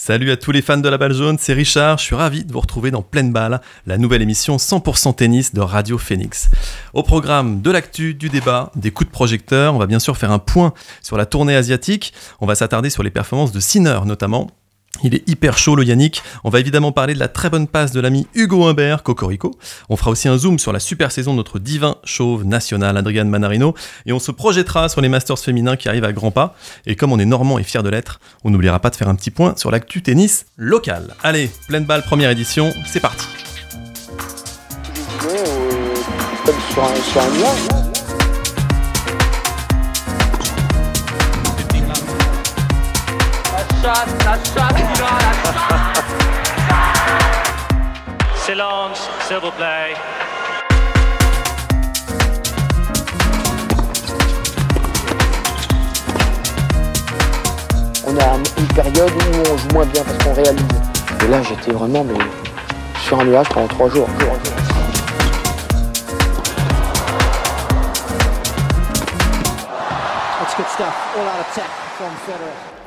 Salut à tous les fans de la balle jaune, c'est Richard, je suis ravi de vous retrouver dans Pleine Balle, la nouvelle émission 100% tennis de Radio Phoenix. Au programme de l'actu, du débat, des coups de projecteur, on va bien sûr faire un point sur la tournée asiatique, on va s'attarder sur les performances de Sinner notamment, il est hyper chaud le Yannick. On va évidemment parler de la très bonne passe de l'ami Hugo Humbert, Cocorico. On fera aussi un zoom sur la super saison de notre divin chauve national Adrian Manarino. Et on se projettera sur les Masters féminins qui arrivent à grands pas. Et comme on est normand et fier de l'être, on n'oubliera pas de faire un petit point sur l'actu tennis local. Allez, pleine balle, première édition, c'est parti. Silence, s'il vous plaît. On a une période où on joue moins bien parce qu'on réalise. Et là, j'étais vraiment mais, sur un nuage pendant trois jours.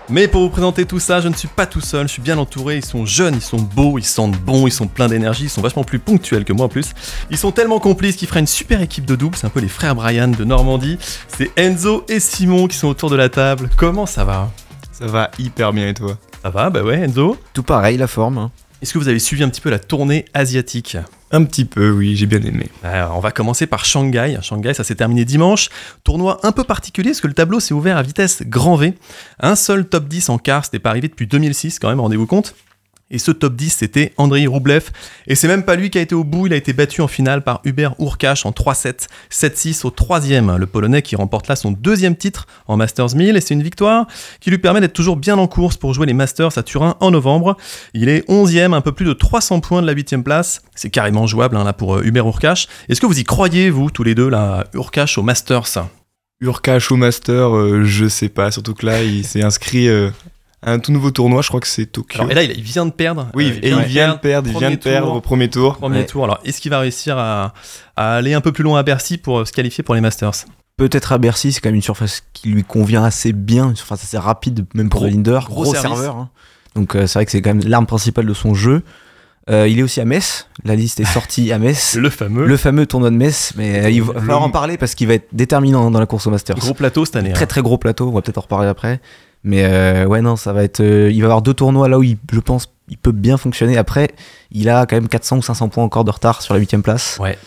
Mais pour vous présenter tout ça, je ne suis pas tout seul, je suis bien entouré, ils sont jeunes, ils sont beaux, ils sentent bon, ils sont pleins d'énergie, ils sont vachement plus ponctuels que moi en plus. Ils sont tellement complices qu'ils feraient une super équipe de double, c'est un peu les frères Brian de Normandie. C'est Enzo et Simon qui sont autour de la table. Comment ça va? Ça va hyper bien et toi? Ça va, bah ouais Enzo. Tout pareil, la forme. hein. Est-ce que vous avez suivi un petit peu la tournée asiatique? Un petit peu, oui, j'ai bien aimé. Alors, on va commencer par Shanghai. Shanghai, ça s'est terminé dimanche. Tournoi un peu particulier parce que le tableau s'est ouvert à vitesse grand V. Un seul top 10 en quart, c'était pas arrivé depuis 2006 quand même, rendez-vous compte. Et ce top 10, c'était Andrei Roublev. Et c'est même pas lui qui a été au bout, il a été battu en finale par Hubert Urkash en 3-7, 7-6 au troisième. Le Polonais qui remporte là son deuxième titre en Masters 1000. Et c'est une victoire qui lui permet d'être toujours bien en course pour jouer les Masters à Turin en novembre. Il est 11e, un peu plus de 300 points de la 8 place. C'est carrément jouable hein, là pour euh, Hubert Urkash. Est-ce que vous y croyez, vous, tous les deux, là, Urkash au Masters? Urkash au Master, euh, je sais pas, surtout que là, il s'est inscrit euh, un tout nouveau tournoi, je crois que c'est Tokyo. Alors, et là, il vient de perdre. oui, Euh, et il vient de perdre, il vient de perdre tour. au premier tour. Premier Ouais. tour. Alors, est-ce qu'il va réussir à, à aller un peu plus loin à Bercy pour euh, se qualifier pour les Masters? Peut-être à Bercy, c'est quand même une surface qui lui convient assez bien, une surface assez rapide, même pour Gros- Linder, gros serveur. hein. Donc euh, c'est vrai que c'est quand même l'arme principale de son jeu. Euh, il est aussi à Metz, la liste est sortie à Metz. Le fameux Le fameux tournoi de Metz, mais euh, il va falloir en parler parce qu'il va être déterminant dans la course au Masters. gros plateau cette année. Très hein. très gros plateau, on va peut-être en reparler après. Mais euh, ouais, non, ça va être. euh, il va avoir deux tournois là où il, je pense il peut bien fonctionner. Après, il a quand même 400 ou 500 points encore de retard sur la 8 place. Ouais.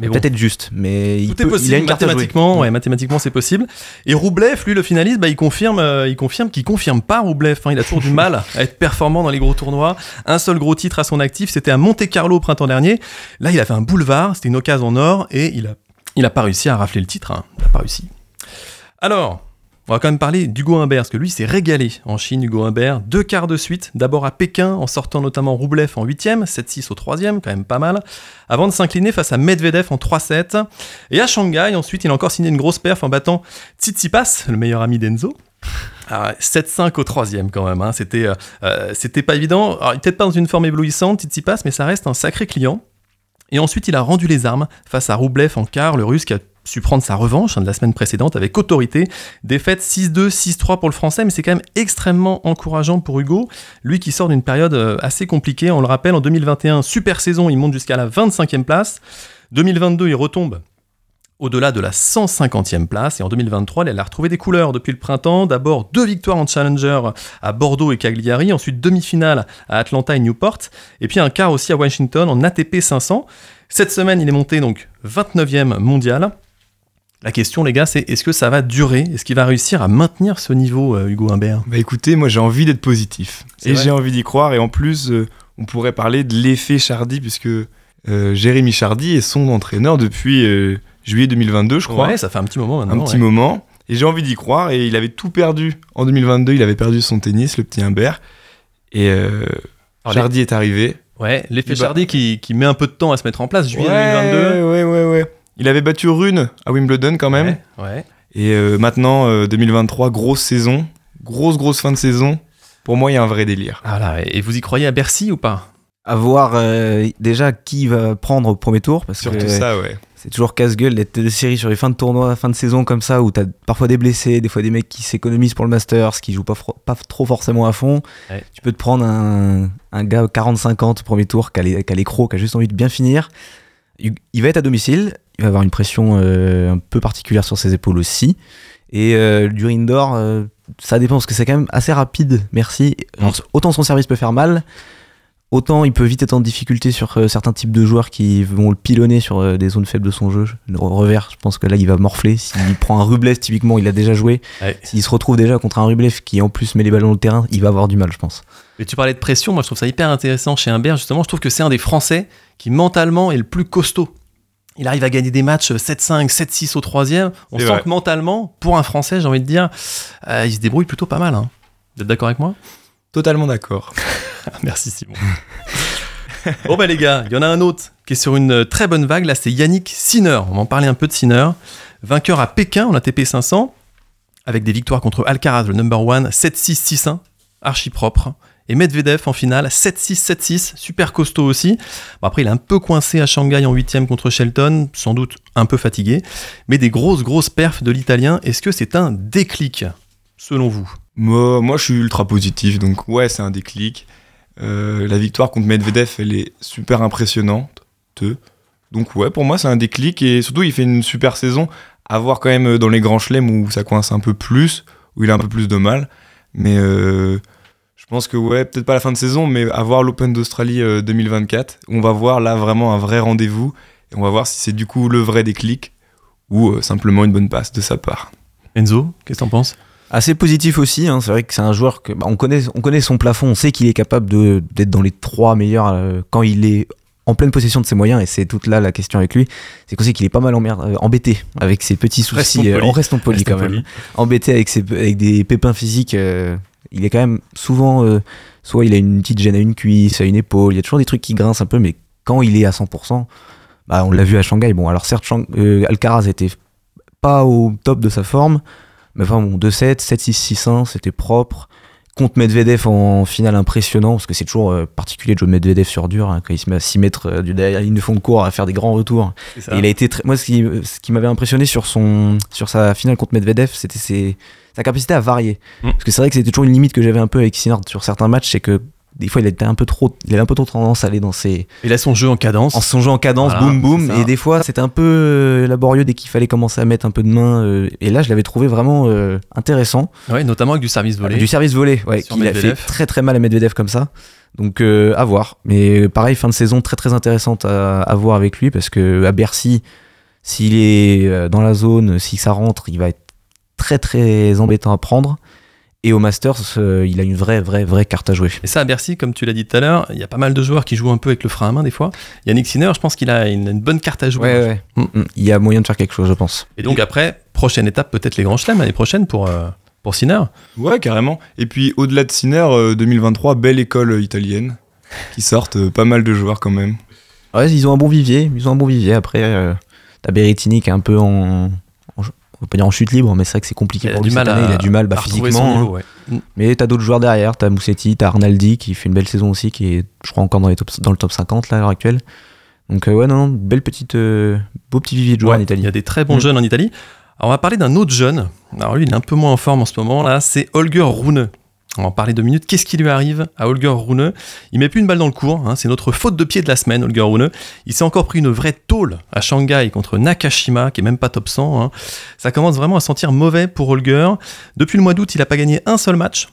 Mais bon. Peut-être être juste, mais il, Tout peut- est il a possible carte mathématiquement, ouais, mathématiquement c'est possible. Et Roublev, lui, le finaliste, bah, il confirme, euh, il confirme qu'il confirme pas Roublev. hein. il a toujours du mal à être performant dans les gros tournois. Un seul gros titre à son actif, c'était à Monte Carlo au printemps dernier. Là, il a fait un boulevard, c'était une occasion en or, et il a, il a pas réussi à rafler le titre. hein. Il a pas réussi. Alors. On va quand même parler d'Hugo Humbert, parce que lui s'est régalé en Chine, Hugo Humbert. Deux quarts de suite, d'abord à Pékin, en sortant notamment Roublev en 8ème, 7-6 au 3ème, quand même pas mal, avant de s'incliner face à Medvedev en 3-7. Et à Shanghai, ensuite, il a encore signé une grosse perf en battant Tsitsipas, le meilleur ami d'Enzo. Ah ouais, 7-5 au troisième quand même, hein. c'était, euh, euh, c'était pas évident. Alors, il peut-être pas dans une forme éblouissante, Tsitsipas, mais ça reste un sacré client. Et ensuite, il a rendu les armes face à Roublev en quart, le russe qui a su prendre sa revanche hein, de la semaine précédente avec autorité. Défaite 6-2, 6-3 pour le français, mais c'est quand même extrêmement encourageant pour Hugo. Lui qui sort d'une période euh, assez compliquée, on le rappelle, en 2021, super saison, il monte jusqu'à la 25e place. 2022, il retombe au-delà de la 150e place. Et en 2023, il a retrouvé des couleurs depuis le printemps. D'abord deux victoires en Challenger à Bordeaux et Cagliari, ensuite demi-finale à Atlanta et Newport, et puis un quart aussi à Washington en ATP 500. Cette semaine, il est monté donc 29e mondial. La question, les gars, c'est est-ce que ça va durer? Est-ce qu'il va réussir à maintenir ce niveau, euh, Hugo Humbert? Bah écoutez, moi j'ai envie d'être positif. Et j'ai envie d'y croire. Et en plus, euh, on pourrait parler de l'effet Chardy, puisque euh, Jérémy Chardy est son entraîneur depuis juillet 2022, je crois. Ouais, ça fait un petit moment un maintenant. petit ouais. moment. Et j'ai envie d'y croire. Et il avait tout perdu en 2022. Il avait perdu son tennis, le petit Humbert. Et Chardy est arrivé. Ouais, l'effet Chardy qui, qui met un peu de temps à se mettre en place, juillet ouais, 2022. Ouais, ouais, ouais. Il avait battu Rune à Wimbledon quand même. Ouais, ouais. Et euh, maintenant, euh, 2023, grosse saison. Grosse, grosse fin de saison. Pour moi, il y a un vrai délire. Ah là, et vous y croyez à Bercy ou pas? À voir euh, déjà qui va prendre au premier tour, parce Surtout que ça, ouais. c'est toujours casse-gueule d'être de série sur les fins de tournoi, fin de saison comme ça, où t'as parfois des blessés, des fois des mecs qui s'économisent pour le Masters, qui jouent pas, pas trop forcément à fond. Ouais. Tu peux te prendre un, un gars 40-50 au premier tour qui a les, qui a les crocs, qui a juste envie de bien finir. Il va être à domicile, il va avoir une pression euh, un peu particulière sur ses épaules aussi. Et euh, du indoor, euh, ça dépend parce que c'est quand même assez rapide, merci. Genre, autant son service peut faire mal, autant il peut vite être en difficulté sur euh, certains types de joueurs qui vont le pilonner sur euh, des zones faibles de son jeu. Le revers, je pense que là il va morfler. S'il prend un Rublev, typiquement, il a déjà joué. Ouais. S'il se retrouve déjà contre un Rublev qui en plus met les ballons dans le terrain, il va avoir du mal, je pense. Et tu parlais de pression, moi je trouve ça hyper intéressant chez Humbert, justement, je trouve que c'est un des Français qui mentalement est le plus costaud. Il arrive à gagner des matchs 7-5, 7-6 au troisième. On sent vrai. que mentalement, pour un Français, j'ai envie de dire, euh, il se débrouille plutôt pas mal. Hein. Vous êtes d'accord avec moi? Totalement d'accord. Merci Simon. bon bah les gars, il y en a un autre qui est sur une euh, très bonne vague, là c'est Yannick Sinner. On va en parler un peu de Sinner. Vainqueur à Pékin en ATP 500, avec des victoires contre Alcaraz, le number one, 7-6, 6-1, archi propre. Et Medvedev en finale, 7-6, 7-6, super costaud aussi. Bon, après, il est un peu coincé à Shanghai en huitième contre Shelton, sans doute un peu fatigué. Mais des grosses, grosses perfs de l'Italien. Est-ce que c'est un déclic, selon vous? Moi, je suis ultra positif, donc ouais, c'est un déclic. Euh, la victoire contre Medvedev, elle est super impressionnante. Te. Donc ouais, pour moi, c'est un déclic et surtout, il fait une super saison. À voir quand même dans les grands chelems où ça coince un peu plus, où il a un peu plus de mal. Mais euh, je pense que ouais, peut-être pas la fin de saison, mais à voir l'Open d'Australie euh, 2024, on va voir là vraiment un vrai rendez-vous et on va voir si c'est du coup le vrai déclic ou euh, simplement une bonne passe de sa part. Enzo, qu'est-ce que t'en penses? Assez positif aussi, hein, c'est vrai que c'est un joueur que bah, on, connaît, on connaît son plafond, on sait qu'il est capable de- d'être dans les trois meilleurs euh, quand il est en pleine possession de ses moyens, et c'est toute là la question avec lui, c'est qu'on sait qu'il est pas mal emmer- euh, embêté avec ses petits soucis. Restons euh, on reste poli quand même. Embêté avec, ses, avec des pépins physiques, euh, il est quand même souvent, euh, soit il a une petite gêne à une cuisse, à une épaule, il y a toujours des trucs qui grincent un peu, mais quand il est à 100%, bah, on l'a vu à Shanghai. Bon, alors certes, euh, Alcaraz était pas au top de sa forme, mais enfin bon, 2-7, 7-6, 6-1, c'était propre. Contre Medvedev en finale impressionnant, parce que c'est toujours euh, particulier de jouer Medvedev sur dur, hein, quand il se met à 6 mètres euh, du derrière la ligne de fond de cours à faire des grands retours. Et il a été très... Moi, ce qui, ce qui m'avait impressionné sur, son, sur sa finale contre Medvedev, c'était ses- sa capacité à varier. Mm. Parce que c'est vrai que c'était toujours une limite que j'avais un peu avec Sinard sur certains matchs, c'est que des fois, il était un peu trop, il avait un peu trop tendance à aller dans ses, Il a son jeu en cadence. en son jeu en cadence, Voilà, boum boum, et des fois c'était un peu euh, laborieux dès qu'il fallait commencer à mettre un peu de main. euh, et là, je l'avais trouvé vraiment euh, intéressant. Ouais, notamment avec du service volé. Du service volé, ouais, qu'il a fait très très mal à Medvedev comme ça. Donc euh, à voir. Mais pareil, fin de saison très très intéressante à, à voir avec lui parce que à Bercy, s'il est dans la zone, si ça rentre, il va être très très embêtant à prendre. Et au Masters, euh, il a une vraie vraie vraie carte à jouer. Et ça, à Bercy, comme tu l'as dit tout à l'heure, il y a pas mal de joueurs qui jouent un peu avec le frein à main des fois. Yannick Sinner, je pense qu'il a une, une bonne carte à jouer. Ouais, ouais. Mm. Mm, Il y a moyen de faire quelque chose, je pense. Et donc après, prochaine étape, peut-être les grands chelems l'année prochaine pour, euh, pour Sinner. Ouais, carrément. Et puis au-delà de Sinner, euh, 2023, belle école euh, italienne, qui sortent euh, pas mal de joueurs quand même. Ouais, ils ont un bon vivier. Ils ont un bon vivier. Après, euh, t'as Berrettini qui est un peu en- on va pas dire en chute libre, mais c'est vrai que c'est compliqué Il a pour du lui mal cette à- année. Il a du mal bah, physiquement. hein. ouais. Mm. Mais t'as d'autres joueurs derrière. T'as Moussetti, t'as Arnaldi qui fait une belle saison aussi, qui est, je crois, encore dans, les top, dans le top 50 là, à l'heure actuelle. Donc, euh, ouais, non, non, belle petite, euh, beau petit vivier de joueurs Ouais, en Il Italie. y a des très bons Mm. jeunes en Italie. Alors on va parler d'un autre jeune. Alors lui, il est un peu moins en forme en ce moment là. C'est Holger Rune. On va en parler deux minutes. Qu'est-ce qui lui arrive à Holger Rune? Il met plus une balle dans le cours. hein. C'est notre faute de pied de la semaine, Holger Rune. Il s'est encore pris une vraie tôle à Shanghai contre Nakashima, qui est même pas top 100. hein. Ça commence vraiment à sentir mauvais pour Holger. Depuis le mois d'août, il n'a pas gagné un seul match.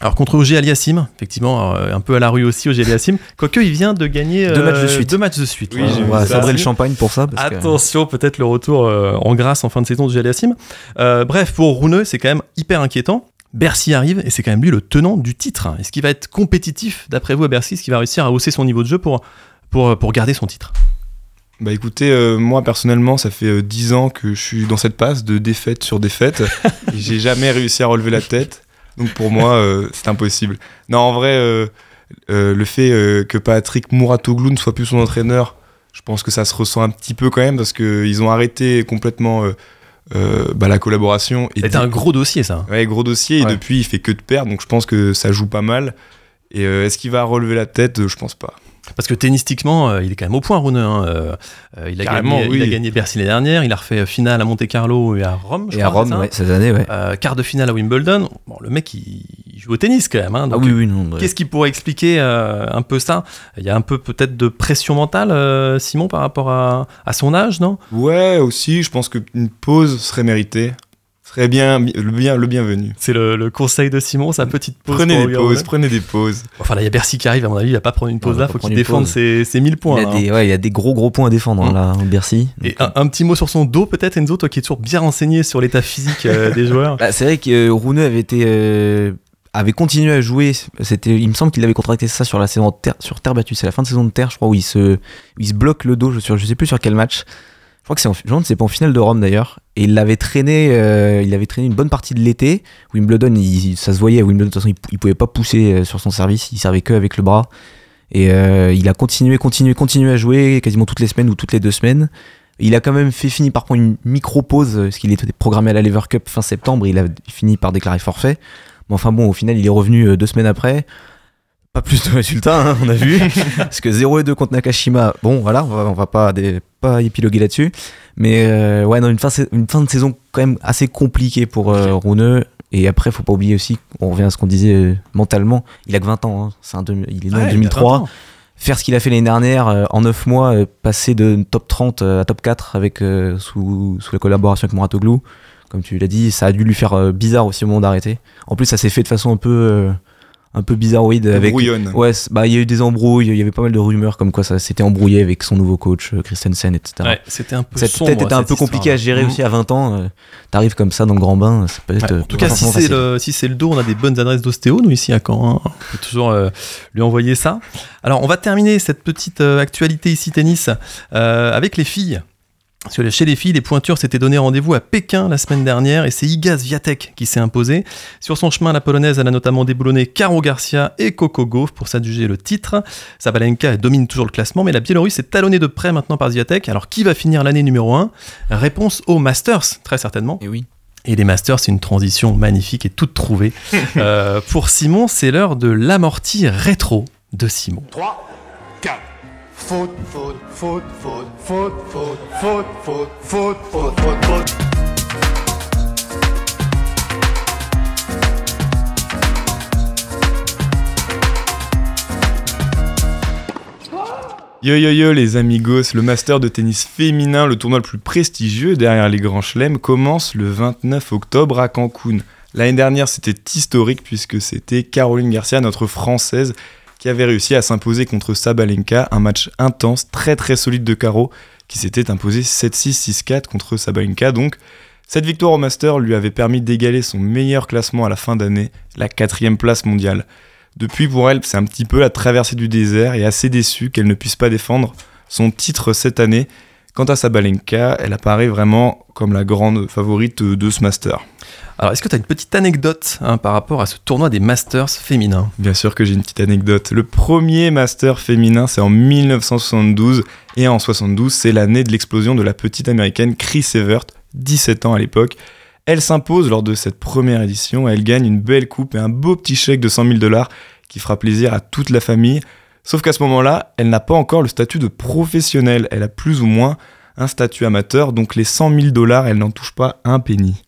Alors contre OG Aliassim, effectivement, euh, un peu à la rue aussi OG Aliassim. Quoique il vient de gagner Deux matchs de euh, suite. Deux matchs de suite. Oui, on va sabrer le champagne pour ça. Parce que- Attention, peut-être le retour euh, en grâce en fin de saison de Aliassim. Euh, bref, pour Rouneux, c'est quand même hyper inquiétant. Bercy arrive et c'est quand même lui le tenant du titre. Est-ce qu'il va être compétitif d'après vous à Bercy? Est-ce qu'il va réussir à hausser son niveau de jeu pour, pour, pour garder son titre? Bah écoutez, euh, moi personnellement, ça fait euh, 10 ans que je suis dans cette passe de défaite sur défaite. et j'ai jamais réussi à relever la tête. Donc pour moi, euh, c'est impossible. Non, en vrai, euh, euh, le fait euh, que Patrick Mouratoglou ne soit plus son entraîneur, je pense que ça se ressent un petit peu quand même parce qu'ils ont arrêté complètement euh, bah, la collaboration. C'était un gros dossier, ça. Ouais, gros dossier. Et depuis, il fait que de perdre. Donc je pense que ça joue pas mal. Et euh, est-ce qu'il va relever la tête? Je pense pas. Parce que tennistiquement, euh, il est quand même au point, Rune. hein. Euh, euh, il, a gagné, oui. il a gagné Bercy l'année dernière, il a refait finale à Monte Carlo et à Rome. je Et à Rome, ouais, cette année, ouais. Euh, quart de finale à Wimbledon. Bon, le mec, il, il joue au tennis quand même. hein, Ah oui, oui, non. ouais. Qu'est-ce qui pourrait expliquer euh, un peu ça? Il y a un peu peut-être de pression mentale, euh, Simon, par rapport à, à son âge, non? Ouais, aussi, je pense qu'une pause serait méritée. Serait bien, le, bien, le bienvenu. C'est le, le conseil de Simon, sa petite pause. Prenez des regarder. pauses, prenez des pauses. Enfin là, il y a Bercy qui arrive, à mon avis, il va pas prendre une pause il là, faut qu'il défende ses, ses 1000 points. il, y là, a des, ouais, il y a des gros gros points à défendre hein, Mm. là, Bercy. Et Donc, un, un petit mot sur son dos, peut-être, Enzo, toi qui es toujours bien renseigné sur l'état physique euh, des joueurs. Bah, c'est vrai que euh, Rouneux avait été euh, avait continué à jouer. C'était, il me semble qu'il avait contracté ça sur la saison de terre, sur terre battue. C'est la fin de saison de terre, je crois, où il se, où il se bloque le dos. Je, sur, je sais plus sur quel match. Je crois que c'est en, je me demande si c'est pas en finale de Rome d'ailleurs. Et il l'avait traîné, euh, il avait traîné une bonne partie de l'été. Wimbledon, il- ça se voyait. Wimbledon, de toute façon, il, il pouvait pas pousser euh, sur son service. Il servait que avec le bras. Et euh, il a continué, continué, continué à jouer quasiment toutes les semaines ou toutes les deux semaines. Il a quand même fait fini par prendre une micro pause parce qu'il était programmé à la Lever Cup fin septembre. Il a fini par déclarer forfait. Mais enfin bon, au final, il est revenu deux semaines après. Pas plus de résultats, hein, on a vu. parce que 0 et 2 contre Nakashima, bon voilà, on va, on va pas, des- pas épiloguer là-dessus. Mais euh, ouais, non, une fin, une fin de saison quand même assez compliquée pour euh, Rouneux. Et après, faut pas oublier aussi, on revient à ce qu'on disait euh, mentalement, il a que 20 ans, hein. c'est un deux- il est né Ouais, en il a 2003 20 ans. faire ce qu'il a fait l'année dernière euh, en 9 mois, euh, passer de top 30 euh, à top 4 avec, euh, sous, sous la collaboration avec Moratoglou, comme tu l'as dit, ça a dû lui faire bizarre aussi au moment d'arrêter. En plus, ça s'est fait de façon un peu, euh, un peu bizarroïde. Avec, Brouillonne. ouais, bah, il y a eu des embrouilles, il y avait pas mal de rumeurs comme quoi ça s'était embrouillé avec son nouveau coach, euh, Christensen, etc. Ouais, c'était un peu Cette sombre, tête était un peu compliqué à gérer Mhm. aussi à 20 ans. euh, T'arrives comme ça dans le grand bain, c'est peut-être. Ouais, euh, en tout cas, si c'est le, si c'est le dos, on a des bonnes adresses d'ostéo, nous ici à Caen. hein. On peut toujours euh, lui envoyer ça. Alors, on va terminer cette petite euh, actualité ici tennis euh, avec les filles. Parce que chez les filles, les pointures s'étaient donné rendez-vous à Pékin la semaine dernière et c'est Iga Swiatek qui s'est imposée. Sur son chemin, la polonaise, elle a notamment déboulonné Caro Garcia et Coco Gauff pour s'adjuger le titre. Sabalenka domine toujours le classement, mais la Biélorusse est talonnée de près maintenant par Swiatek. Alors qui va finir l'année numéro 1 Réponse au Masters, très certainement. Et oui. Et les Masters, c'est une transition magnifique et toute trouvée. Euh, pour Simon, c'est l'heure de l'amorti rétro de Simon. 3, 4. Faute, faute, faute, faute, faute, faute. Yo yo yo les amigos, le master de tennis féminin, le tournoi le plus prestigieux derrière les grands chelems, commence le 29 octobre à Cancun. L'année dernière c'était historique puisque c'était Caroline Garcia, notre française, qui avait réussi à s'imposer contre Sabalenka, un match intense, très très solide de Caro, qui s'était imposé 7-6, 6-4 contre Sabalenka. Donc cette victoire au master lui avait permis d'égaler son meilleur classement à la fin d'année, la quatrième place mondiale. Depuis, pour elle, c'est un petit peu la traversée du désert et assez déçue qu'elle ne puisse pas défendre son titre cette année. Quant à Sabalenka, elle apparaît vraiment comme la grande favorite de ce master. Alors, est-ce que tu as une petite anecdote hein, par rapport à ce tournoi des Masters féminins? Bien sûr que j'ai une petite anecdote. Le premier master féminin, c'est en 1972. Et en 72, c'est l'année de l'explosion de la petite américaine Chris Evert, 17 ans à l'époque. Elle s'impose lors de cette première édition elle gagne une belle coupe et un beau petit chèque de 100 000 dollars qui fera plaisir à toute la famille. Sauf qu'à ce moment-là, elle n'a pas encore le statut de professionnelle. Elle a plus ou moins un statut amateur, donc les 100 000 dollars, elle n'en touche pas un penny.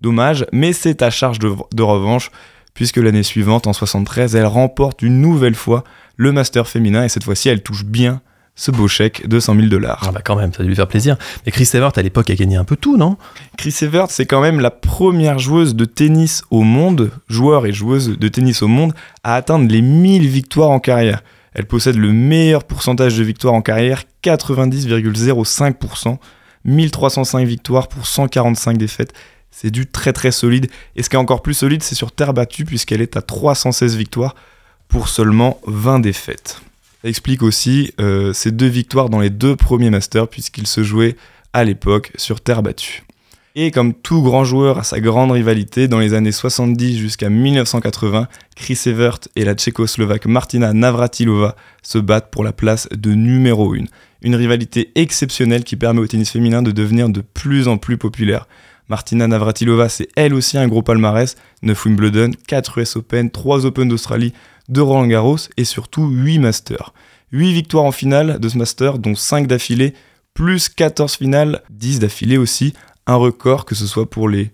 Dommage, mais c'est à charge de, de revanche, puisque l'année suivante, en 73, elle remporte une nouvelle fois le master féminin et cette fois-ci, elle touche bien ce beau chèque de 100 000 dollars. Ah bah quand même, ça a dû lui faire plaisir. Mais Chris Evert, à l'époque, a gagné un peu tout, non? Chris Evert, c'est quand même la première joueuse de tennis au monde, joueur et joueuse de tennis au monde, à atteindre les 1000 victoires en carrière. Elle possède le meilleur pourcentage de victoires en carrière, 90,05%, 1305 victoires pour 145 défaites. C'est du très très solide. Et ce qui est encore plus solide, c'est sur terre battue, puisqu'elle est à 316 victoires pour seulement 20 défaites. Ça explique aussi euh, ces deux victoires dans les deux premiers masters, puisqu'ils se jouaient à l'époque sur terre battue. Et comme tout grand joueur à sa grande rivalité, dans les années 70 jusqu'à 1980, Chris Evert et la tchécoslovaque Martina Navratilova se battent pour la place de numéro 1. Une rivalité exceptionnelle qui permet au tennis féminin de devenir de plus en plus populaire. Martina Navratilova, c'est elle aussi un gros palmarès 9 Wimbledon, 4 US Open, 3 Open d'Australie, de Roland Garros et surtout 8 Masters. 8 victoires en finale de ce Master, dont 5 d'affilée, plus 14 finales, 10 d'affilée aussi, un record que ce soit pour les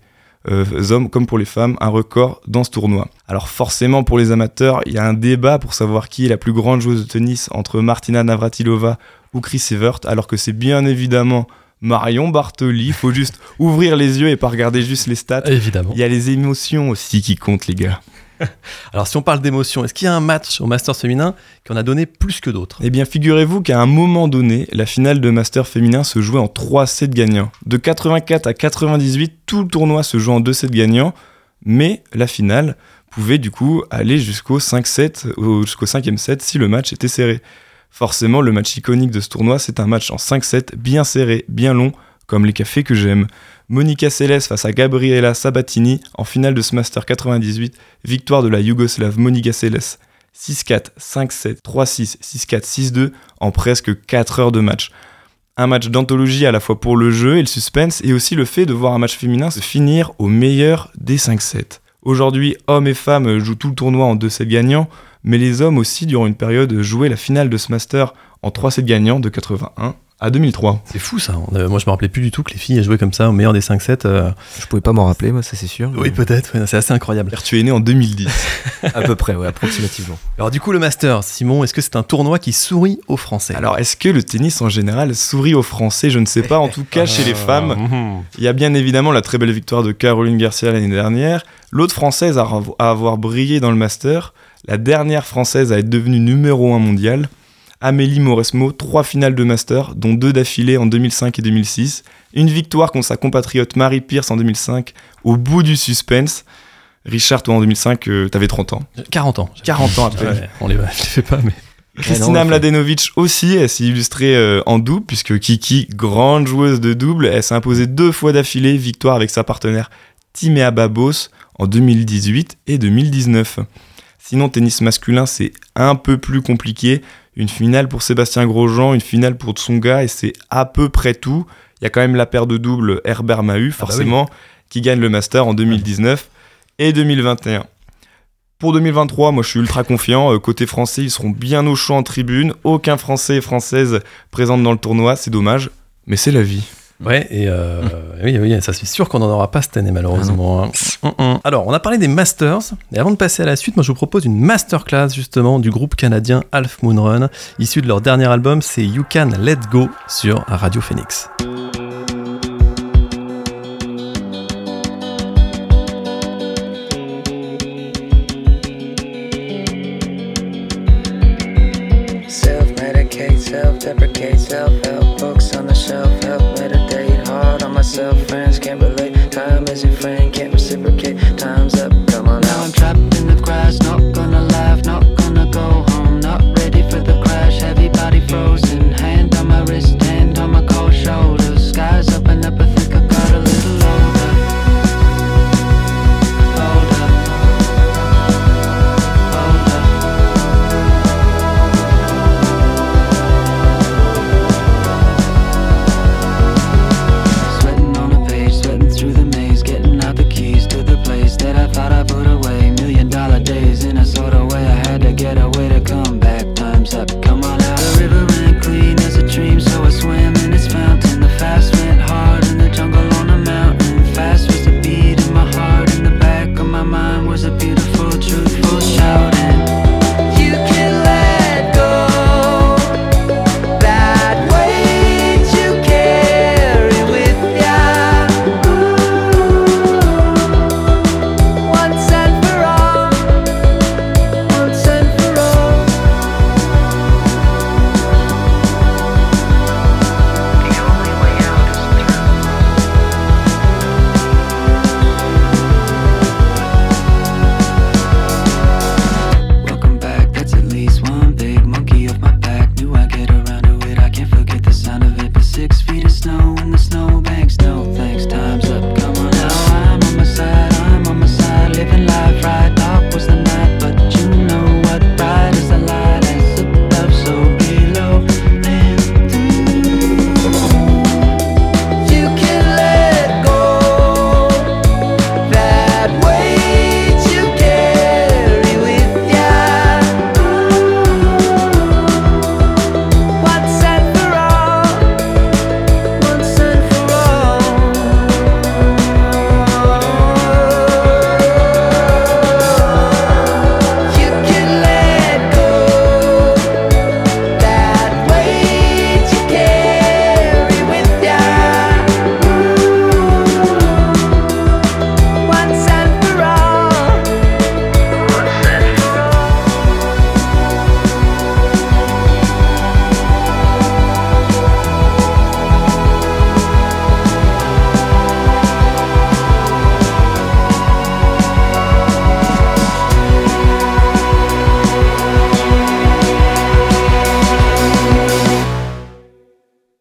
euh, hommes comme pour les femmes, un record dans ce tournoi. Alors forcément pour les amateurs, il y a un débat pour savoir qui est la plus grande joueuse de tennis entre Martina Navratilova ou Chris Evert, alors que c'est bien évidemment Marion Bartoli. Il faut juste ouvrir les yeux et pas regarder juste les stats. Évidemment. Il y a les émotions aussi qui comptent, les gars. Alors, si on parle d'émotion, est-ce qu'il y a un match au Masters féminin qui en a donné plus que d'autres? Eh bien, figurez-vous qu'à un moment donné, la finale de Master féminin se jouait en 3 sets gagnants. De 84 à 98, tout le tournoi se joue en 2 sets gagnants, mais la finale pouvait du coup aller jusqu'au 5-7, ou jusqu'au 5e set si le match était serré. Forcément, le match iconique de ce tournoi, c'est un match en 5-7, bien serré, bien long, comme les cafés que j'aime. Monica Seles face à Gabriela Sabatini en finale de ce Master 98, victoire de la Yougoslave Monica Seles 6-4, 5-7, 3-6, 6-4, 6-2 en presque 4 heures de match. Un match d'anthologie à la fois pour le jeu et le suspense et aussi le fait de voir un match féminin se finir au meilleur des 5-7. Aujourd'hui, hommes et femmes jouent tout le tournoi en 2 sets gagnants, mais les hommes aussi, durant une période, jouaient la finale de ce Master en 3 sets gagnants de 81 à 2003. C'est fou ça. Moi, je me rappelais plus du tout que les filles jouaient comme ça au meilleur des 5-7. euh. Je pouvais pas m'en rappeler, moi, ça c'est sûr. Oui, peut-être. ouais, c'est assez incroyable. Car tu es né en 2010. à peu près, ouais, approximativement. Alors, du coup, le Masters, Simon, est-ce que c'est un tournoi qui sourit aux Français? Alors, est-ce que le tennis en général sourit aux Français? Je ne sais pas. En tout cas, chez les femmes, Mhm. il y a bien évidemment la très belle victoire de Caroline Garcia l'année dernière. L'autre française à avoir brillé dans le Master, la dernière française à être devenue numéro 1 mondial, Amélie Mauresmo, trois finales de Master, dont deux d'affilée en 2005 et 2006. Une victoire contre sa compatriote Marie Pierce en 2005, au bout du suspense. Richard, toi en 2005, euh, t'avais 30 ans. 40 ans. 40 ans. Ouais, on les, je les fais pas, mais. Kristina Mladenovic aussi, elle s'est illustrée euh, en double, puisque Kiki, grande joueuse de double, elle s'est imposée deux fois d'affilée, victoire avec sa partenaire Timea Babos en 2018 et 2019. Sinon, tennis masculin, c'est un peu plus compliqué. Une finale pour Sébastien Grosjean, une finale pour Tsonga, et c'est à peu près tout. Il y a quand même la paire de double Herbert Mahut, forcément, qui gagne le Master en 2019 et 2021. Pour 2023, moi je suis ultra confiant. Euh, côté français, ils seront bien au chaud en tribune. Aucun Français et Française présente dans le tournoi, c'est dommage, mais c'est la vie. Ouais, et euh, oui, oui, ça c'est sûr qu'on n'en aura pas cette année, malheureusement. hein. Hum, hum. Alors, on a parlé des Masters, et avant de passer à la suite, moi je vous propose une masterclass justement du groupe canadien Half Moon Run, issu de leur dernier album, c'est You Can Let Go sur Radio Phoenix. Reciprocate. Time's up,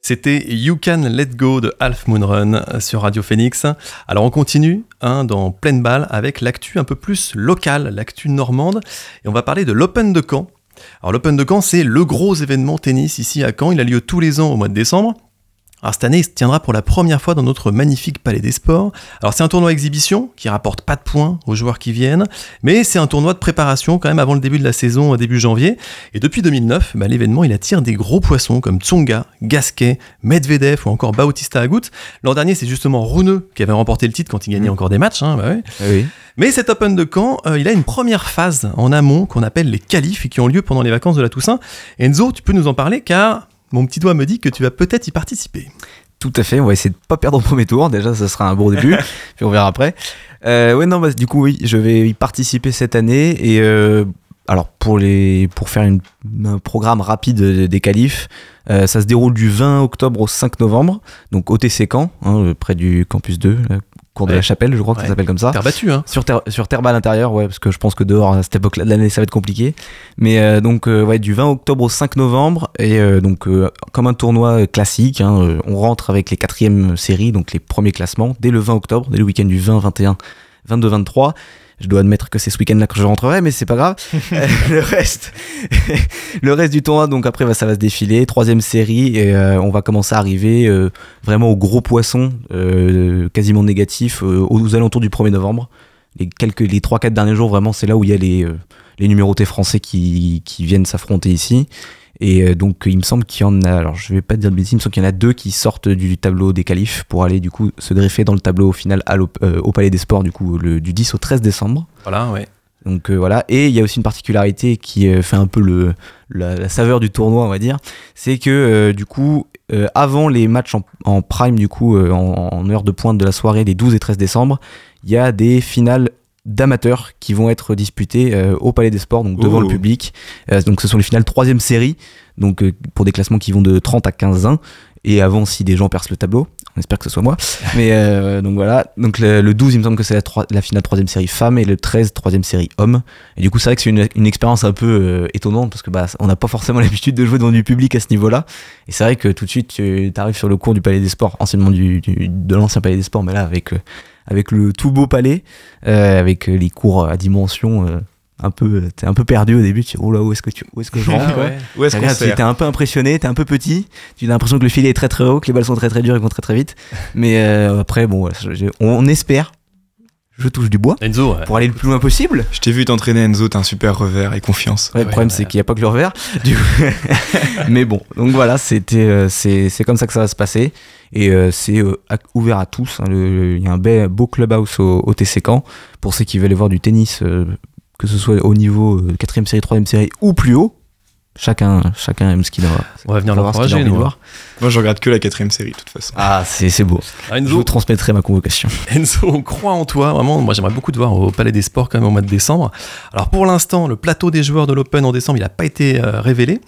C'était You Can Let Go de Half Moon Run euh, sur Radio Phoenix. Alors on continue hein, dans pleine balle avec l'actu un peu plus locale, l'actu normande. Et on va parler de l'Open de Caen. Alors l'Open de Caen, c'est le gros événement tennis ici à Caen. Il a lieu tous les ans au mois de décembre. Alors cette année, il se tiendra pour la première fois dans notre magnifique Palais des Sports. Alors c'est un tournoi exhibition qui rapporte pas de points aux joueurs qui viennent, mais c'est un tournoi de préparation quand même avant le début de la saison, début janvier. Et depuis 2009, bah, l'événement il attire des gros poissons comme Tsonga, Gasquet, Medvedev ou encore Bautista Agut. L'an dernier, c'est justement Runeux qui avait remporté le titre quand il gagnait encore des matchs. hein, bah ouais. Oui. Mais cet Open de Caen, euh, il a une première phase en amont qu'on appelle les qualifs et qui ont lieu pendant les vacances de la Toussaint. Enzo, tu peux nous en parler car mon petit doigt me dit que tu vas peut-être y participer. Tout à fait, on va essayer de pas perdre au premier tour. Déjà, ça sera un bon début, puis on verra après. Euh, ouais, non, bah, du coup, oui, je vais y participer cette année. Et euh, alors, pour, les, pour faire une- un programme rapide des qualifs, euh, ça se déroule du 20 octobre au 5 novembre, donc au TC Caen, hein, près du campus 2, la cour de Ouais. la Chapelle, je crois que Ouais. ça s'appelle comme ça. Terre battue, hein Sur terre, sur terre balle intérieure, ouais, parce que je pense que dehors, à cette époque-là de l'année, ça va être compliqué. Mais euh, donc, euh, ouais, du 20 octobre au 5 novembre, et euh, donc, comme un tournoi classique, hein, on rentre avec les quatrièmes séries, donc les premiers classements, dès le 20 octobre, dès le week-end du 20, 21, 22, 23. Je dois admettre que c'est ce week-end-là que je rentrerai, mais c'est pas grave. Euh, le reste, le reste du tournoi, donc après, bah, ça va se défiler. Troisième série, et euh, on va commencer à arriver euh, vraiment au gros poisson, euh, quasiment négatif, euh, aux alentours du 1er novembre les quelques les 3 4 derniers jours vraiment c'est là où il y a les euh, les numérotés français qui, qui viennent s'affronter ici et euh, donc il me semble qu'il y en a alors je vais pas dire de bêtises il me semble qu'il y en a deux qui sortent du tableau des qualifs pour aller du coup se greffer dans le tableau final à l'Op- euh, au Palais des Sports du coup le, du 10 au 13 décembre. Voilà, ouais. donc euh, voilà, et il y a aussi une particularité qui euh, fait un peu le, la, la saveur du tournoi, on va dire, c'est que euh, du coup, avant les matchs en, en prime, du coup, en, en heure de pointe de la soirée des 12 et 13 décembre, il y a des finales d'amateurs qui vont être disputées euh, au Palais des Sports, donc devant Oh. le public. Euh, donc ce sont les finales troisième série, donc euh, pour des classements qui vont de 30 à 15-1, et avant si des gens percent le tableau. On espère que ce soit moi. Mais euh, donc voilà. Donc le, le 12, il me semble que c'est la, la finale troisième série femme et le 13, troisième série homme. Et du coup, c'est vrai que c'est une, une expérience un peu étonnante parce que bah, on n'a pas forcément l'habitude de jouer devant du public à ce niveau-là. Et c'est vrai que tout de suite, tu arrives sur le cours du Palais des Sports, anciennement du, du- de l'ancien Palais des Sports, mais là avec, avec le tout beau palais, euh, avec euh, les cours à dimension. euh, un peu, t'es un peu perdu au début, tu dis, oh là, où est-ce que, tu, où est-ce que je rentre ouais. Où est-ce qu'on t'es un peu impressionné, t'es un peu petit, tu as l'impression que le filet est très très haut, que les balles sont très très dures et vont très très vite. Mais euh, après, bon, on espère, je touche du bois, Enzo, ouais. pour aller le plus loin possible. Je t'ai vu t'entraîner Enzo, t'as un super revers et confiance. Ouais, le problème, ouais. c'est qu'il n'y a pas que le revers. Du coup- Mais bon, donc voilà, c'était, euh, c'est, c'est comme ça que ça va se passer. Et euh, c'est euh, ouvert à tous. hein. Il y a un be- beau clubhouse au, au TC Caen pour ceux qui veulent aller voir du tennis, euh, que ce soit au niveau 4ème série, 3ème série ou plus haut. Chacun, chacun aime ce qu'il a. On va venir l'encourager, envie de nous. hein. voir. Moi, je regarde que la quatrième série, de toute façon. Ah, c'est, c'est beau. Ah, Je Enzo, vous transmettrai ma convocation. Enzo, on croit en toi, vraiment. Moi, j'aimerais beaucoup te voir au Palais des Sports quand même au mois de décembre. Alors, pour l'instant, le plateau des joueurs de l'Open en décembre, il n'a pas été euh, révélé.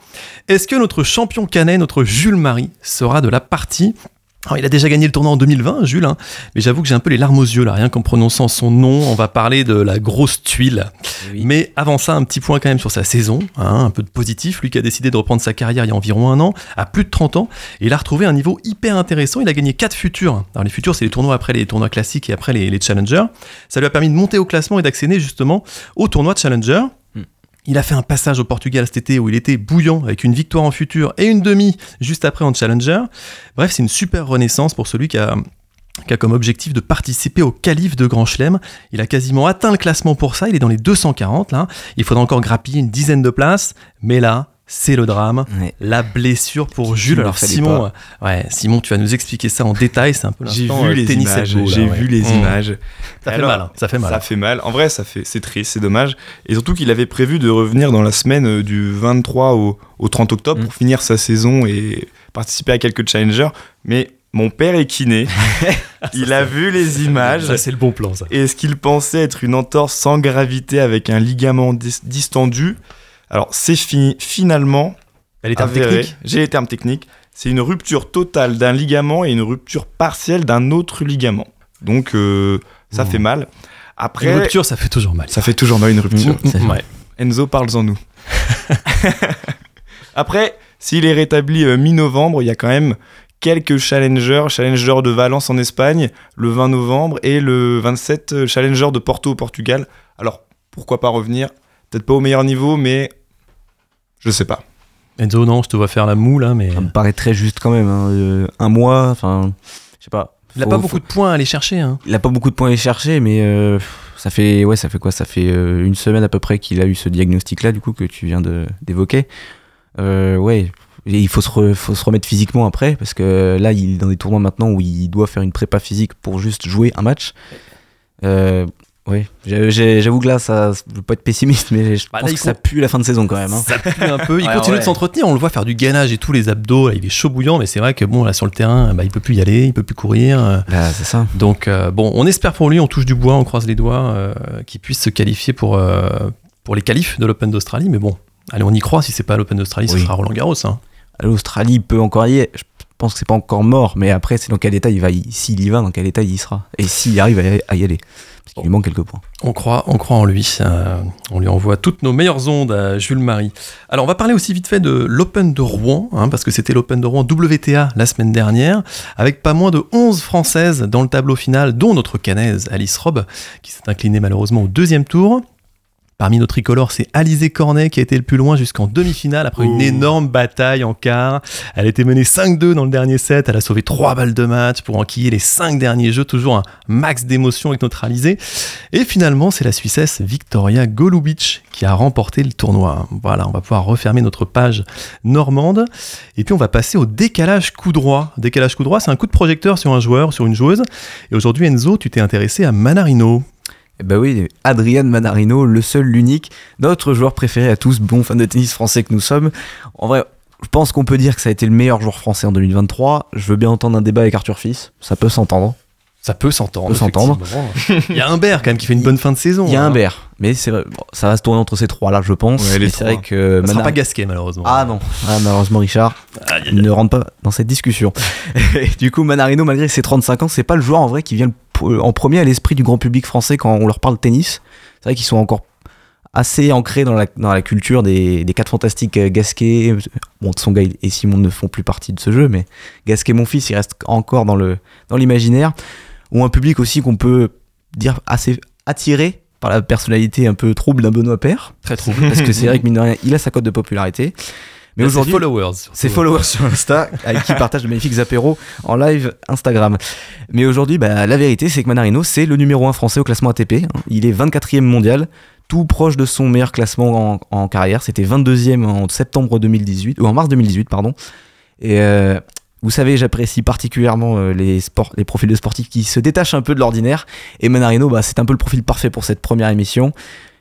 Est-ce que notre champion canet, notre Jules Marie, sera de la partie Alors, il a déjà gagné le tournoi en 2020, Jules, hein, mais j'avoue que j'ai un peu les larmes aux yeux là, rien qu'en prononçant son nom, on va parler de la grosse tuile. Mais avant ça, un petit point quand même sur sa saison, hein, un peu de positif. Lui qui a décidé de reprendre sa carrière il y a environ un an, à plus de 30 ans, et il a retrouvé un niveau hyper intéressant. Il a gagné 4 futurs. Alors les futurs, c'est les tournois après les tournois classiques et après les, les challengers. Ça lui a permis de monter au classement et d'accéder justement au tournoi de challenger. Il a fait un passage au Portugal cet été où il était bouillant avec une victoire en futur et une demi juste après en challenger. Bref, c'est une super renaissance pour celui qui a, qui a comme objectif de participer au calife de Grand Chelem. Il a quasiment atteint le classement pour ça, il est dans les 240 là. Il faudra encore grappiller une dizaine de places, mais là, c'est le drame. Ouais. La blessure pour Qui Jules. Alors Simon, ouais, Simon, tu vas nous expliquer ça en détail. C'est un peu J'ai l'instant vu euh, les tennis images. J'ai ouais. vu les Mmh. images. Ça fait mal. hein, Ça fait mal. Ça fait mal. En vrai, ça fait, c'est triste, c'est dommage. Et surtout qu'il avait prévu de revenir dans la semaine euh, du 23 au, au 30 octobre Mm. pour finir sa saison et participer à quelques challengers. Mais mon père est kiné. il a vu les images. Ça, c'est le bon plan, ça. Et ce qu'il pensait être une entorse sans gravité avec un ligament dis- distendu. Alors, c'est fini. Finalement, Elle est un avéré. technique. J'ai les termes techniques. C'est une rupture totale d'un ligament et une rupture partielle d'un autre ligament. Donc, euh, ça Mmh. fait mal. Après, Une rupture, ça fait toujours mal. ça fait toujours mal une rupture. Mmh. Ouais. Enzo, parle-en nous. Après, s'il est rétabli euh, mi-novembre, il y a quand même quelques challengers, challenger de Valence en Espagne le 20 novembre et le 27 euh, challenger de Porto au Portugal. Alors pourquoi pas revenir? Peut-être pas au meilleur niveau, mais je sais pas. Enzo, non, je te vois faire la moue là, mais. Ça me paraît très juste quand même. hein. Euh, un mois, enfin, je sais pas. Il a Faut- pas faut- beaucoup de points à aller chercher. Hein. Il a pas beaucoup de points à aller chercher, mais euh, ça fait ouais, ça fait quoi? Ça fait euh, une semaine à peu près qu'il a eu ce diagnostic-là, du coup, que tu viens de- d'évoquer. Euh, ouais, et il faut se, re- faut se remettre physiquement après, parce que là, il est dans des tournois maintenant où il doit faire une prépa physique pour juste jouer un match. Euh, j'ai- j'avoue que là, ça, je veux pas être pessimiste, mais je Bah, pense que ça pue la fin de saison quand même. hein. Ça pue un peu. Il Ouais, continue ouais. de s'entretenir. On le voit faire du gainage et tous les abdos. Là, il est chaud bouillant, mais c'est vrai que bon, là sur le terrain, bah, il peut plus y aller, il peut plus courir. euh, Là, c'est ça. Donc euh, bon, on espère pour lui, on touche du bois, on croise les doigts, euh, qu'il puisse se qualifier pour, euh, pour les qualifs de l'Open d'Australie. Mais bon, allez, on y croit. Si c'est pas l'Open d'Australie, ce Oui. sera Roland Garros. Hein. L'Australie peut encore y. Je pense que c'est pas encore mort, mais après, c'est dans quel état il va. S'il y va, dans quel état il y sera. Et s'il arrive à y- aller. Parce qu'il lui manque quelques points. On croit, en lui. Euh, on lui envoie toutes nos meilleures ondes à Jules Marie. Alors, on va parler aussi vite fait de l'Open de Rouen, hein, parce que c'était l'Open de Rouen WTA la semaine dernière, avec pas moins de 11 Françaises dans le tableau final, dont notre canaise Alice Robb, qui s'est inclinée malheureusement au deuxième tour. Parmi nos tricolores, c'est Alizé Cornet qui a été le plus loin jusqu'en demi-finale après une Oh. énorme bataille en quart. Elle était menée 5-2 dans le dernier set. Elle a sauvé 3 balles de match pour enquiller les 5 derniers jeux. Toujours un max d'émotion avec notre Alizé. Et finalement, c'est la Suissesse Victoria Golubic qui a remporté le tournoi. Voilà, on va pouvoir refermer notre page normande. Et puis on va passer au décalage coup droit. Décalage coup droit, c'est un coup de projecteur sur un joueur, sur une joueuse. Et aujourd'hui, Enzo, tu t'es intéressé à Manarino. Eh ben oui, Adrian Manarino, le seul, l'unique, notre joueur préféré à tous, bons fans de tennis français que nous sommes. En vrai, je pense qu'on peut dire que ça a été le meilleur joueur français en 2023. Je veux bien entendre un débat avec Arthur Fils, ça peut s'entendre. Ça peut s'entendre. Il y a Humbert quand même qui fait une bonne fin de saison. Il y a hein. Humbert, mais c'est vrai, bon, ça va se tourner entre ces trois-là, je pense. Ouais, les Mais c'est trois. vrai que Ça sera Manar- pas Gasquet malheureusement. Ah non, ah, malheureusement Richard, ne rentre pas dans cette discussion. Et du coup, Manarino, malgré ses 35 ans, c'est pas le joueur en vrai qui vient le p- en premier à l'esprit du grand public français quand on leur parle tennis. C'est vrai qu'ils sont encore assez ancrés dans la, dans la culture des, des quatre fantastiques euh, Gasquet. Bon, Tsonga et Simon ne font plus partie de ce jeu, mais Gasquet, mon fils, il reste encore dans l'imaginaire. Ou un public aussi qu'on peut dire assez attiré par la personnalité un peu trouble d'un Benoît Père. Très trouble. Parce que c'est vrai que mine de rien, il a sa cote de popularité. Mais c'est aujourd'hui, followers. ses followers sur Insta, avec qui partage de magnifiques apéros en live Instagram. Mais aujourd'hui, bah, la vérité, c'est que Manarino, c'est le numéro 1 français au classement ATP. Il est 24e mondial, tout proche de son meilleur classement en, en carrière. C'était 22e en septembre 2018, ou en mars 2018, pardon. Et euh, vous savez, j'apprécie particulièrement euh, les, sports, les profils de sportifs qui se détachent un peu de l'ordinaire. Et Manarino, bah, c'est un peu le profil parfait pour cette première émission.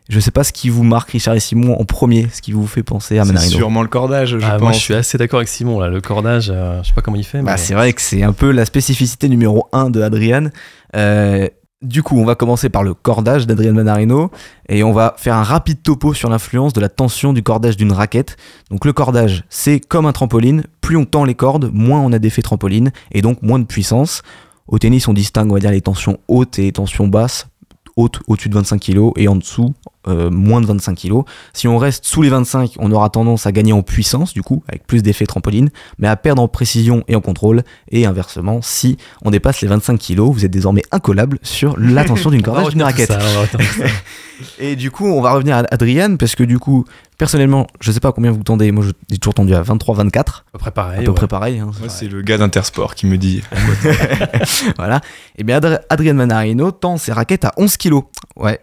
Je sais pas ce qui vous marque, Richard et Simon, en premier, ce qui vous fait penser à C'est Manarino. sûrement le cordage, je Ah, pense. moi, je suis assez d'accord avec Simon. Là. Le cordage, euh, je sais pas comment il fait. Bah, mais... c'est vrai que c'est un peu la spécificité numéro 1 de Adrian. Euh, du coup, on va commencer par le cordage d'Adrian Manarino et on va faire un rapide topo sur l'influence de la tension du cordage d'une raquette. Donc le cordage, c'est comme un trampoline, plus on tend les cordes, moins on a d'effet trampoline et donc moins de puissance. Au tennis, on distingue, on les tensions hautes et les tensions basses. Hautes au-dessus de 25 kg et en dessous euh, moins de 25 kg. Si on reste sous les 25, on aura tendance à gagner en puissance, du coup, avec plus d'effet trampoline, mais à perdre en précision et en contrôle. Et inversement, si on dépasse les 25 kg, vous êtes désormais incollable sur la tension d'une cordage d'une raquette. ça. Et du coup, on va revenir à Adrian, parce que du coup, personnellement, je sais pas combien vous tendez, moi j'ai toujours tendu à 23-24, à peu près pareil. à peu ouais. près pareil. hein. Moi, c'est le gars d'Intersport qui me dit. voilà. Et bien Adri- Adrien Manarino tend ses raquettes à 11 kg. Ouais.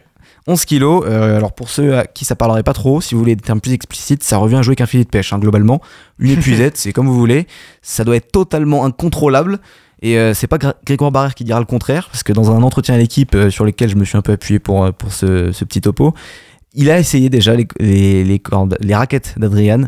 11 kg. Euh, alors pour ceux à qui ça parlerait pas trop, si vous voulez des termes plus explicites, ça revient à jouer qu'un filet de pêche, hein, globalement. Une épuisette, c'est comme vous voulez. Ça doit être totalement incontrôlable. Et euh, c'est pas Gr- Grégoire Barrère qui dira le contraire, parce que dans un entretien à l'équipe euh, sur lequel je me suis un peu appuyé pour, euh, pour ce, ce petit topo, il a essayé déjà les, les, les cordes, les raquettes d'Adrian.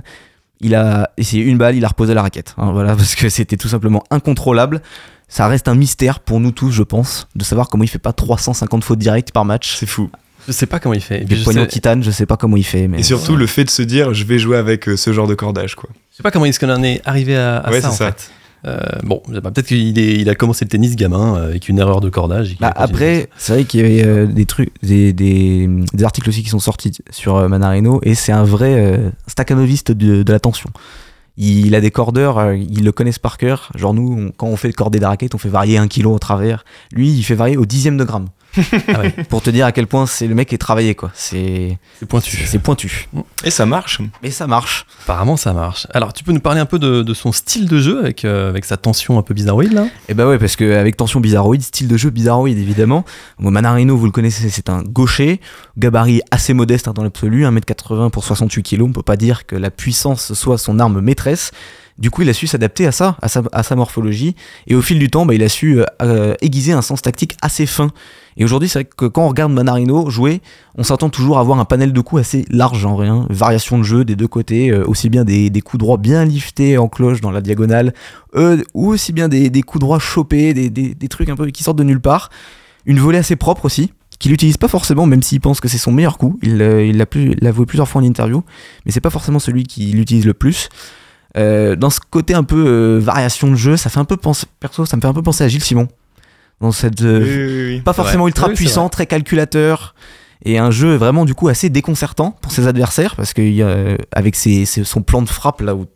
Il a essayé une balle, il a reposé la raquette. hein, voilà, parce que c'était tout simplement incontrôlable. Ça reste un mystère pour nous tous, je pense, de savoir comment il fait pas 350 fautes directes par match. C'est fou. Je sais pas comment il fait. Des je, poignons sais, titane, je sais pas comment il fait, mais Et surtout, le fait de se dire, je vais jouer avec euh, ce genre de cordage, quoi. je sais pas comment est-ce qu'on en est arrivé à, à Ouais, ça en c'est ça. fait. Euh, bon, peut-être qu'il il a commencé le tennis gamin euh, avec une erreur de cordage. et Bah, a après, c'est vrai qu'il y avait euh, des trucs, des, des, des articles aussi qui sont sortis sur euh, Manarino, et c'est un vrai euh, staccanoviste de, de la tension. Il a des cordeurs, euh, ils le connaissent par cœur. Genre nous, on- quand on fait corder des raquettes, on fait varier un kilo au travers. Lui, il fait varier au dixième de gramme. Ah ouais. Pour te dire à quel point c'est le mec qui est travaillé, quoi. C'est C'est pointu. c'est pointu. Et ça marche. Mais ça marche. Apparemment, ça marche. Alors, tu peux nous parler un peu de, de son style de jeu avec, euh, avec sa tension un peu bizarroïde là? Et bah ouais, parce qu'avec tension bizarroïde, style de jeu bizarroïde évidemment. Bon, Manarino, vous le connaissez, c'est un gaucher, gabarit assez modeste hein, dans l'absolu, 1m80 pour 68 kg. On peut pas dire que la puissance soit son arme maîtresse. Du coup, il a su s'adapter à ça, à sa, morphologie. Et au fil du temps, bah, il a su euh, aiguiser un sens tactique assez fin. Et aujourd'hui, c'est vrai que quand on regarde Manarino jouer, on s'attend toujours à avoir un panel de coups assez large en rien. Variation de jeu des deux côtés, euh, aussi bien des, coups droits bien liftés en cloche dans la diagonale, euh, ou aussi bien des, coups droits chopés, des, trucs un peu qui sortent de nulle part. Une volée assez propre aussi, qu'il n'utilise pas forcément, même s'il pense que c'est son meilleur coup. Il l'a il plusieurs fois en interview, mais c'est pas forcément celui qui l'utilise le plus. Euh, dans ce côté un peu euh, variation de jeu, ça fait un peu penser, perso, ça me fait un peu penser à Gilles Simon. Dans cette, euh, Oui, oui, oui. pas forcément vrai. ultra puissant, très calculateur. Et un jeu vraiment du coup assez déconcertant pour ses adversaires parce que euh, avec ses- ses- son plan de frappe là où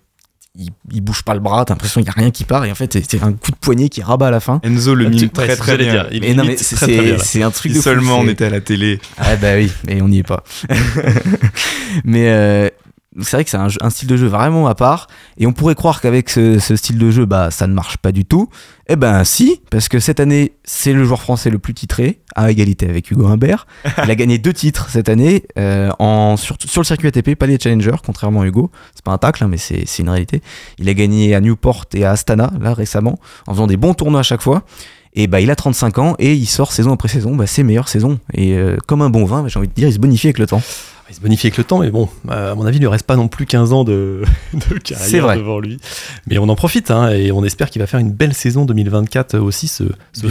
il, il bouge pas le bras, t'as l'impression qu'il y a rien qui part et en fait c'est- un coup de poignet qui rabat à la fin. Enzo le mime très très bien. c'est un truc Si de fou, seulement on était à la télé. Ah bah oui, mais on n'y est pas. mais euh, c'est vrai que c'est un, style de jeu vraiment à part. Et on pourrait croire qu'avec ce, style de jeu, bah ça ne marche pas du tout. Eh ben si, parce que cette année, c'est le joueur français le plus titré, à égalité avec Hugo Humbert. Il a gagné deux titres cette année euh, en, sur, le circuit ATP, pas les Challenger, contrairement à Hugo. C'est pas un tacle, hein, mais c'est une réalité. Il a gagné à Newport et à Astana, là récemment, en faisant des bons tournois à chaque fois. Et bah il a 35 ans et il sort saison après saison bah, ses meilleures saisons. Et euh, comme un bon vin, j'ai envie de dire, il se bonifie avec le temps. Il se bonifie avec le temps, mais bon, à mon avis, il ne reste pas non plus 15 ans de, de carrière vrai. devant lui. Mais on en profite, hein, et on espère qu'il va faire une belle saison 2024 aussi, ce,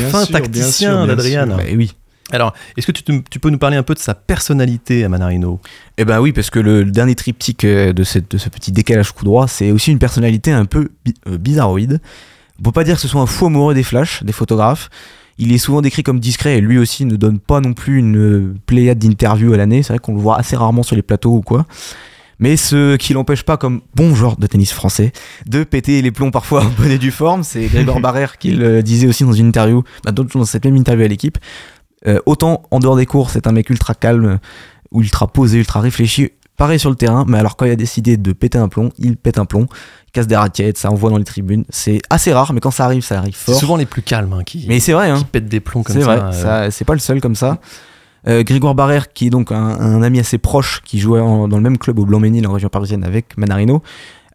fin sûr, tacticien d'Adrian. Bah, oui. Alors, est-ce que tu, te- tu peux nous parler un peu de sa personnalité à Manarino Eh ben oui, parce que le, le dernier triptyque euh, de, cette- de ce petit décalage coup droit, c'est aussi une personnalité un peu bi- euh, bizarroïde. On peut pas dire que ce soit un fou amoureux des flashs, des photographes. Il est souvent décrit comme discret et lui aussi ne donne pas non plus une pléiade d'interviews à l'année. C'est vrai qu'on le voit assez rarement sur les plateaux ou quoi. Mais ce qui l'empêche pas, comme bon joueur de tennis français, de péter les plombs parfois en bonne et due forme. C'est Grégoire Barrère qui le disait aussi dans une interview, bah, dans cette même interview à l'équipe. Euh, autant en dehors des cours, c'est un mec ultra calme, ultra posé, ultra réfléchi. Pareil sur le terrain, mais alors quand il a décidé de péter un plomb, il pète un plomb, casse des raquettes, ça envoie dans les tribunes. C'est assez rare, mais quand ça arrive, ça arrive C'est fort. souvent les plus calmes hein, qui, Mais c'est vrai, hein. qui pètent des plombs comme C'est ça. vrai, euh, ça, c'est pas le seul comme ça. Euh, Grégoire Barrère, qui est donc un, un ami assez proche, qui jouait en- dans le même club au Blanc-Ménil en région parisienne avec Manarino,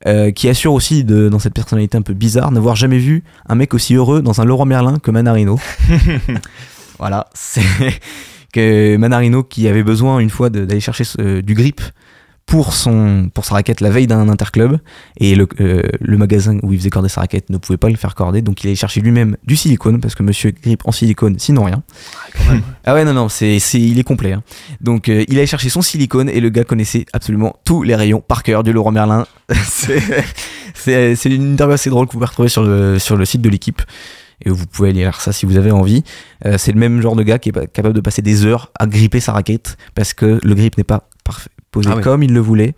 euh, qui assure aussi de, dans cette personnalité un peu bizarre n'avoir jamais vu un mec aussi heureux dans un Laurent Merlin que Manarino. voilà, c'est que Manarino qui avait besoin une fois d'aller chercher du grip pour, son, pour sa raquette la veille d'un interclub. Et le, euh, le magasin où il faisait corder sa raquette ne pouvait pas le faire corder. Donc il allait chercher lui-même du silicone parce que monsieur grip en silicone sinon rien. Ah ouais non non c'est c'est- il est complet hein. donc euh, il allait chercher son silicone et le gars connaissait absolument tous les rayons par cœur du Laurent Merlin. C'est une interview assez drôle que vous pouvez retrouver sur le, sur le site de l'équipe. Et vous pouvez aller lire ça si vous avez envie. Euh, c'est le même genre de gars qui est capable de passer des heures à gripper sa raquette parce que le grip n'est pas parfait, posé Ah oui. comme il le voulait.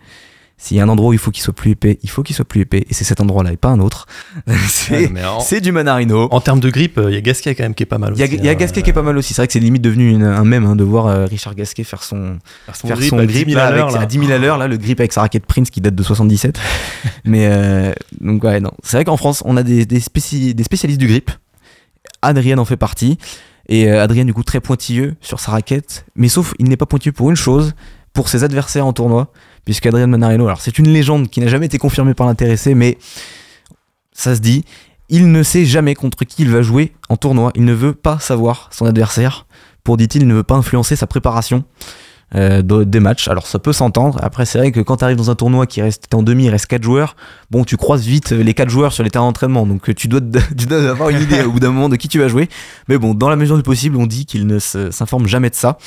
S'il y a un endroit où il faut qu'il soit plus épais, il faut qu'il soit plus épais et c'est cet endroit-là et pas un autre. c'est du Manarino. en termes de grippe, il y a Gasquet quand même qui est pas mal Il y a, aussi. il y a hein, Gasquet euh, qui est pas mal aussi. C'est vrai que c'est limite devenu une- un mème hein, de voir euh, Richard Gasquet faire son, faire son faire grip son à 10 grip 000 là, à l'heure, avec, là. à 10 000 à l'heure, là, le grip avec sa raquette Prince qui date de 77. Mais euh, donc ouais, non. C'est vrai qu'en France, on a des, des, spéci- des spécialistes du grip. Adrien en fait partie. Et euh, Adrien, du coup, très pointilleux sur sa raquette. Mais sauf, il n'est pas pointilleux pour une chose, pour ses adversaires en tournoi. Puisqu'Adrien Manarino, alors c'est une légende qui n'a jamais été confirmée par l'intéressé, mais ça se dit, il ne sait jamais contre qui il va jouer en tournoi. Il ne veut pas savoir son adversaire. Pour, dit-il, il ne veut pas influencer sa préparation euh, de- des matchs. Alors ça peut s'entendre. Après, c'est vrai que quand tu arrives dans un tournoi qui reste en demi, il reste 4 joueurs, bon, tu croises vite les 4 joueurs sur les terrains d'entraînement. Donc euh, tu dois, tu dois avoir une idée au bout d'un moment de qui tu vas jouer. Mais bon, dans la mesure du possible, on dit qu'il ne s'informe jamais de ça.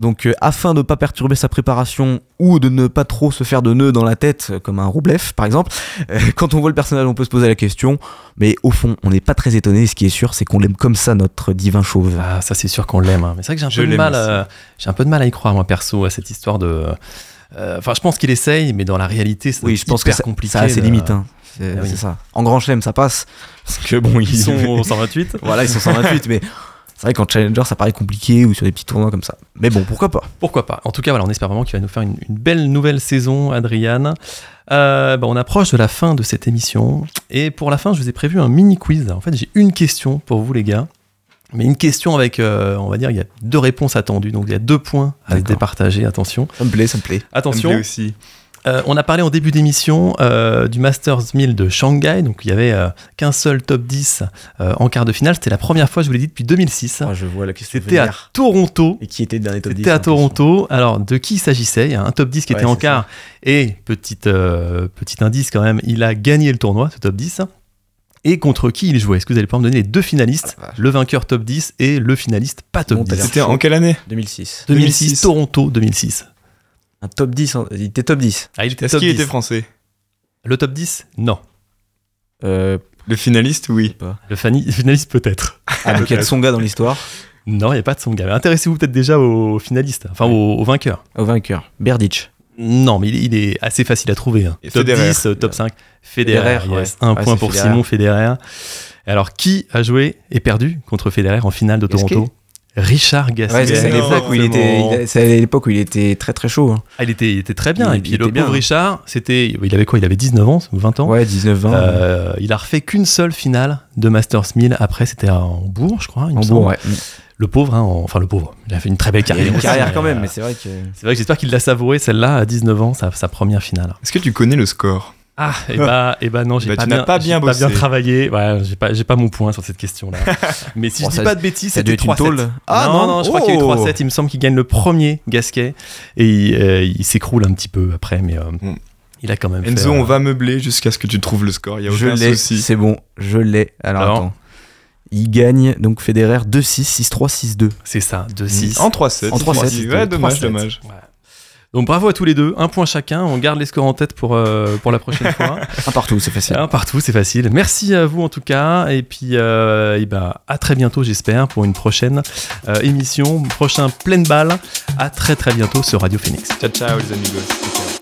Donc euh, afin de ne pas perturber sa préparation ou de ne pas trop se faire de nœuds dans la tête, euh, comme un Roublev par exemple, euh, quand on voit le personnage, on peut se poser la question. Mais au fond, on n'est pas très étonné. Ce qui est sûr, c'est qu'on l'aime comme ça, notre divin chauve. Ah, ça c'est sûr qu'on l'aime. hein. Mais c'est vrai que j'ai un Je peu de mal, euh, j'ai un peu de mal à y croire moi perso à cette histoire de Euh, Enfin, je pense qu'il essaye, mais dans la réalité, c'est Oui, je pense que ça, compliqué. ça a ses de- limites. hein. C'est Ah oui. c'est ça. En grand chelem, ça passe. Parce que bon, Ils sont au 128. voilà, ils sont 128, mais c'est vrai qu'en challenger, ça paraît compliqué ou sur des petits tournois comme ça. Mais bon, pourquoi pas Pourquoi pas En tout cas, voilà, on espère vraiment qu'il va nous faire une, une belle nouvelle saison, Adriane. Euh, bah, on approche de la fin de cette émission. Et pour la fin, je vous ai prévu un mini quiz. En fait, j'ai une question pour vous, les gars. Mais une question avec, euh, on va dire, il y a deux réponses attendues. Donc, il y a deux points à départager. Attention. Ça me plaît, ça me plaît. Ça me Attention. plaît aussi. Euh, on a parlé en début d'émission euh, du Masters 1000 de Shanghai. Donc, il y avait euh, qu'un seul top 10 euh, en quart de finale. C'était la première fois, je vous l'ai dit, depuis 2006. Oh, je vois la question C'était à. Toronto. Et qui était le dernier top 10 C'était à Toronto. Alors, de qui il s'agissait? Il y a un top 10 qui Ouais, était en quart. Et, petite, euh, petit indice quand même, il a gagné le tournoi, ce top 10. Et contre qui il jouait? Est-ce que vous allez pouvoir me donner les deux finalistes Ah. Le vaqueur top 10 et le finaliste pas top Bon, t'as 10. l'air C'était en quelle année? 2006. 2006, 2006. Toronto 2006. Un top 10, en- il était top 10. Ah, il était Est-ce top qu'il 10. était français Le top 10 Non. Euh, Le finaliste, oui. Le fani- finaliste peut-être. ah, donc il y a de son gars dans l'histoire. Non, il n'y a pas de son gars. Mais Intéressez-vous peut-être déjà au finaliste, enfin au, au vainqueur. Au vainqueur. Berditch. Non, mais il, est- il est assez facile à trouver. hein. Et Top Federer. 10, euh, top 5. Federer, Federer, yes. ouais. Un Ouais, point c'est pour Federer. Simon Federer. Alors, qui a joué et perdu contre Federer en finale de Gasquet Toronto Richard Gasquet. Ouais, c'est l'époque où il était, c'est à l'époque où il était très très chaud. hein. Ah, il, était, il était très bien. Il- et puis il le était bien. pauvre Richard, c'était, il avait quoi? Il avait 19 ans ou 20 ans? Ouais, 19-20. Euh, il a refait qu'une seule finale de Masters 1000. Après, c'était à Hambourg, je crois. il bon, ouais. Le pauvre, hein, en- enfin le pauvre, il a fait une très belle Il y a carrière. une aussi, carrière mais, quand même, euh, mais c'est vrai que. C'est vrai que j'espère qu'il l'a savouré celle-là à 19 ans, sa, sa première finale. Est-ce que tu connais le score? Ah, et bah, et bah non, j'ai Bah, pas, bien, pas j'ai bien pas bien travaillé. Ouais, j'ai pas, j'ai pas mon point sur cette question-là. Mais si Bon, je dis pas de bêtises, c'était être une 3-7. tôle. Ah non, non, je crois qu'il y a eu Oh 3-7. Il me semble qu'il gagne le premier Gasquet et il, euh, il s'écroule un petit peu après, mais euh, Mm. il a quand même Enzo, fait, euh, on va meubler jusqu'à ce que tu trouves le score. Il y a Je aucun l'ai, souci. c'est bon, je l'ai. Alors, Alors attends. Il gagne donc Federer 2-6, 6-3, 6-2. C'est ça, 2-6. En 3-7. En 3-7. Ouais, dommage, 3-7. dommage. Ouais. Donc bravo à tous les deux, un point chacun. On garde les scores en tête pour, euh, pour la prochaine fois. Un partout, c'est facile. Un partout, c'est facile. Merci à vous en tout cas. Et puis euh, et ben, à très bientôt, j'espère, pour une prochaine euh, émission, prochain pleine balle. À très très bientôt sur Radio Phoenix. Ciao, ciao, les amigos. Ciao.